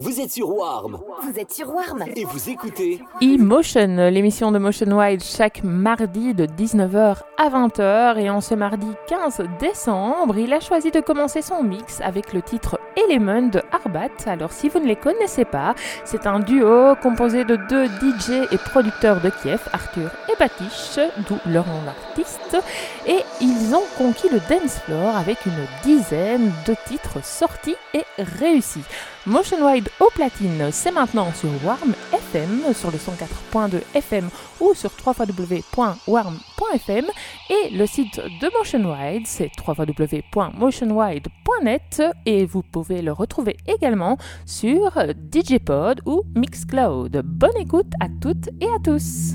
Vous êtes sur Warm Vous êtes sur Warm et vous écoutez E-Motion, l'émission de Motion Wide chaque mardi de 19h à 20h. Et en ce mardi 15 décembre, il a choisi de commencer son mix avec le titre Element de Arbat. Alors si vous ne les connaissez pas, c'est un duo composé de deux DJ et producteurs de Kiev, Arthur et Batish, d'où leur nom d'artiste. Et ils ont conquis le dance floor avec une dizaine de titres sortis et réussis. Motion Wide au platine, c'est maintenant sur Warm FM, sur le 104.2 FM ou sur www.warm.fm et le site de Motion Wide, c'est www.motionwide.net et vous pouvez le retrouver également sur DJpod ou Mixcloud. Bonne écoute à toutes et à tous.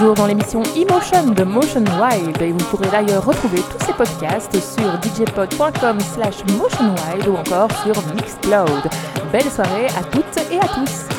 dans l'émission Emotion de Motion Wild et vous pourrez d'ailleurs retrouver tous ces podcasts sur djpod.com slash motionwild ou encore sur Mixcloud. Belle soirée à toutes et à tous.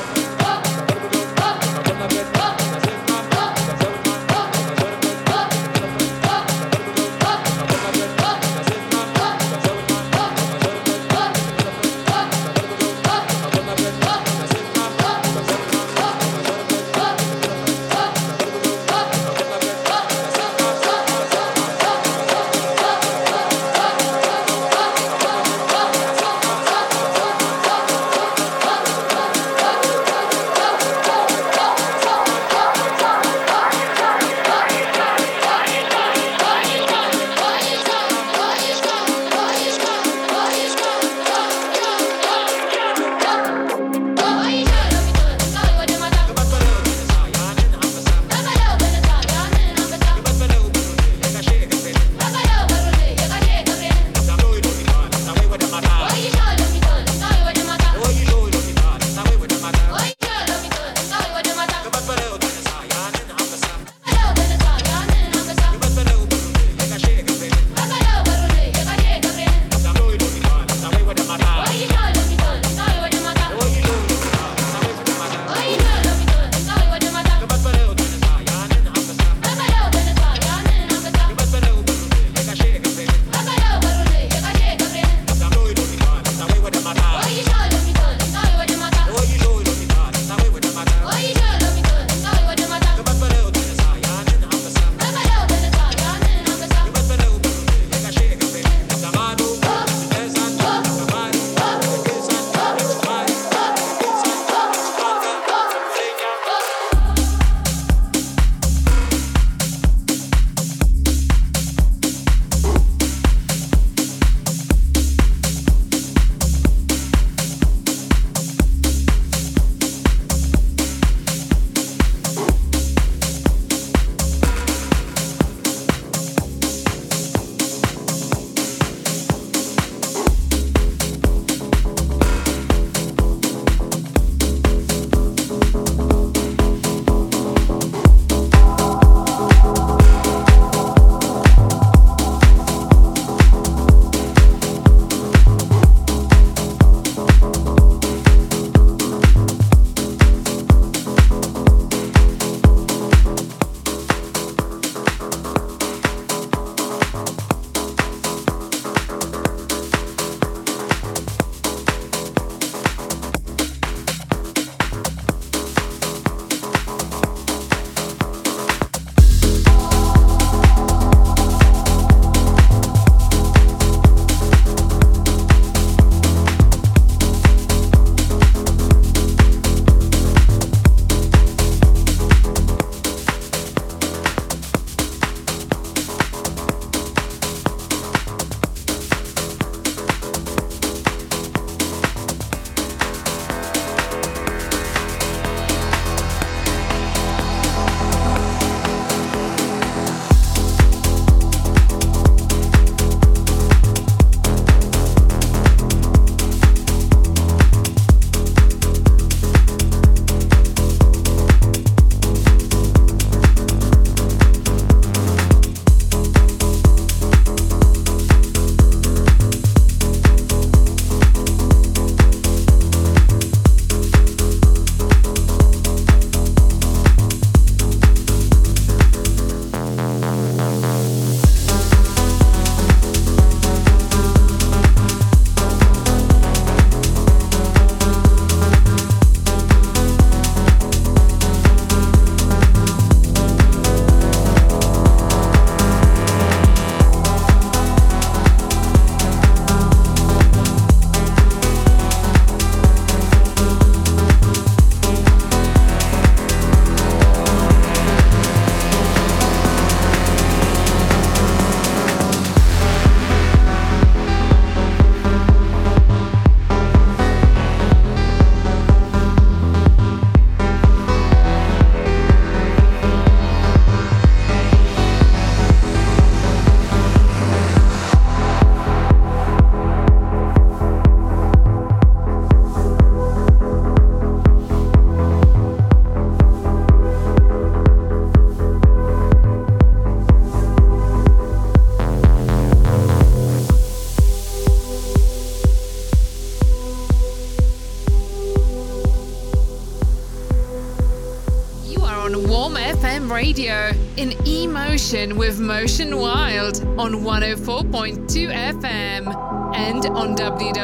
Emotion with Motion Wild on 104.2 FM and on www.warm.fm.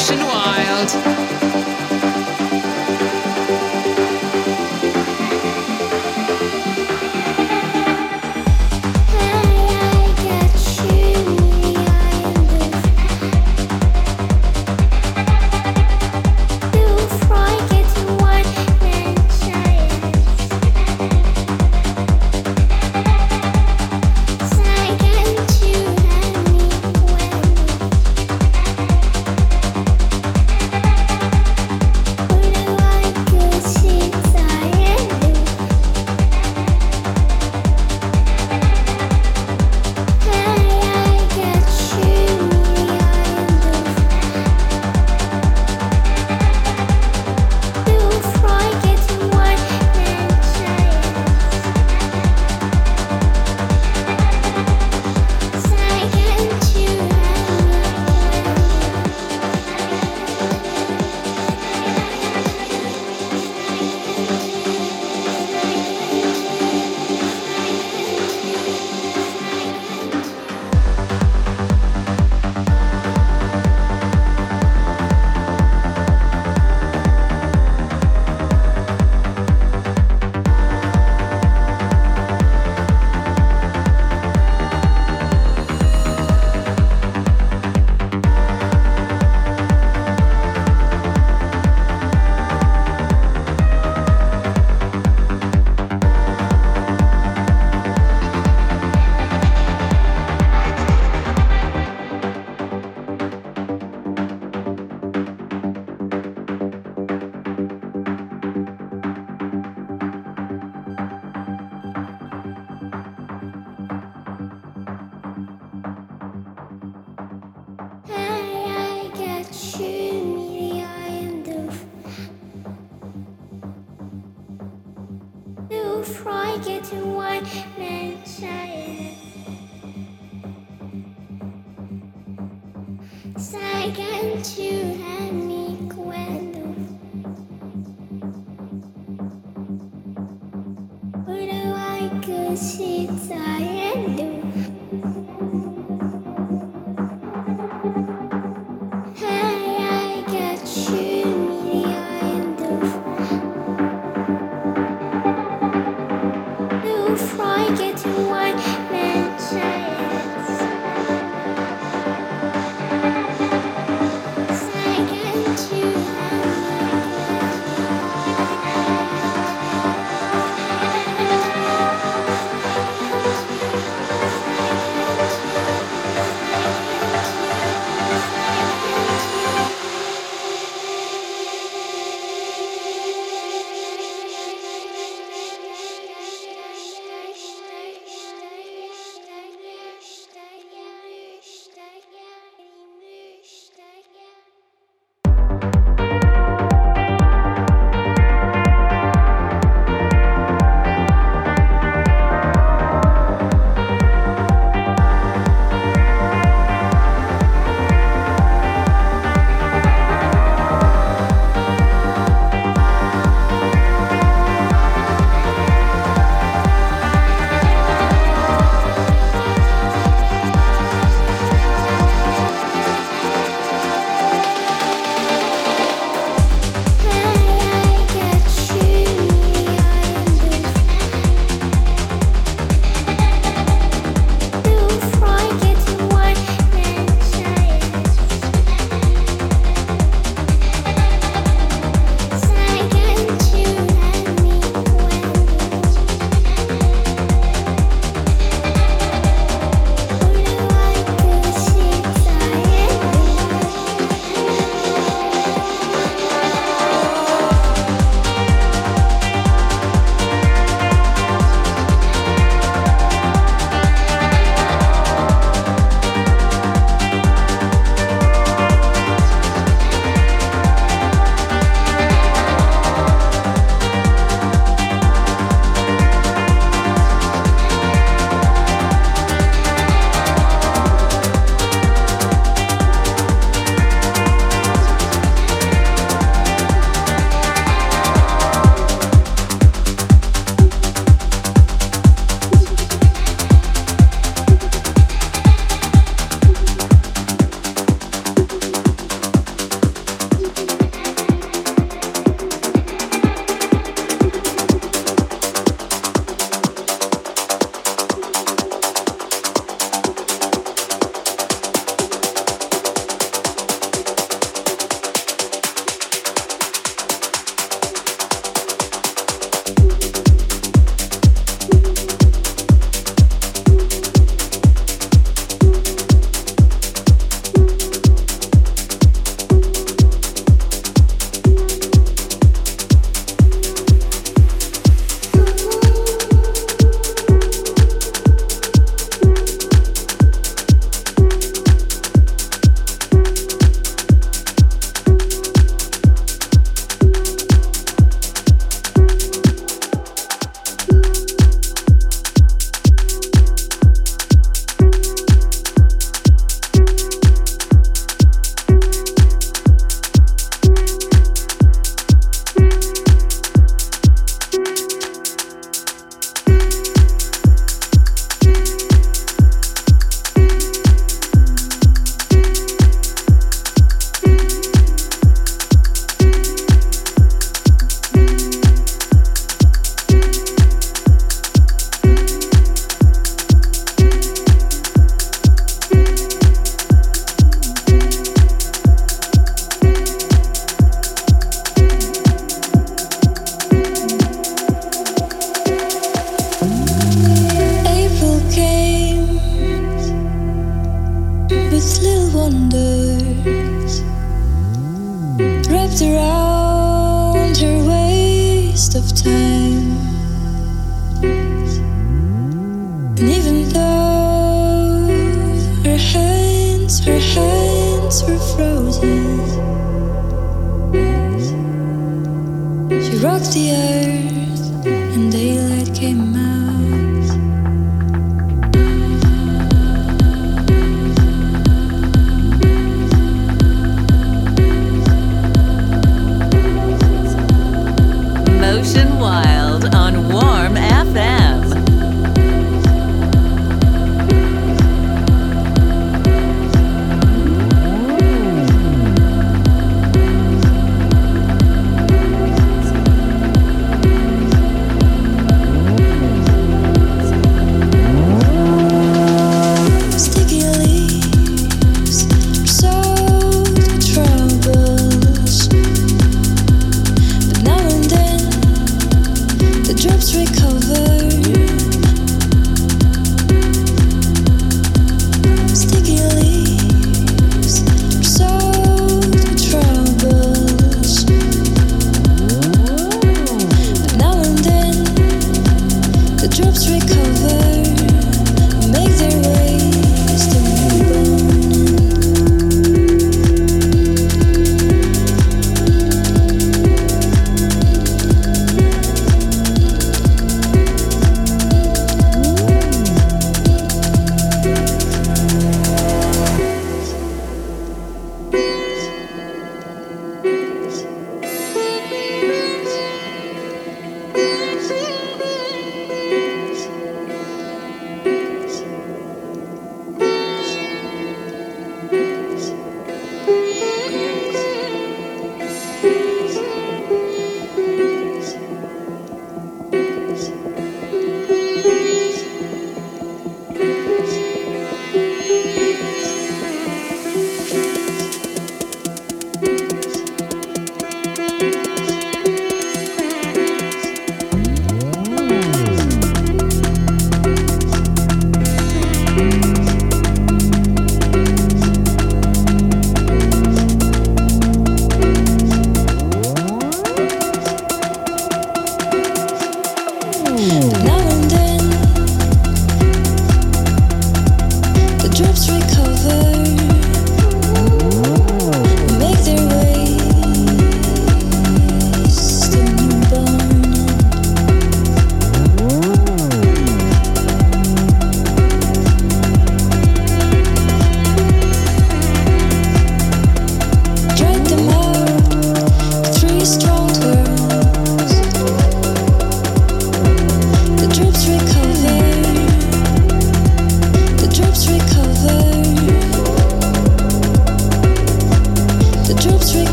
Motion Wild. Amen.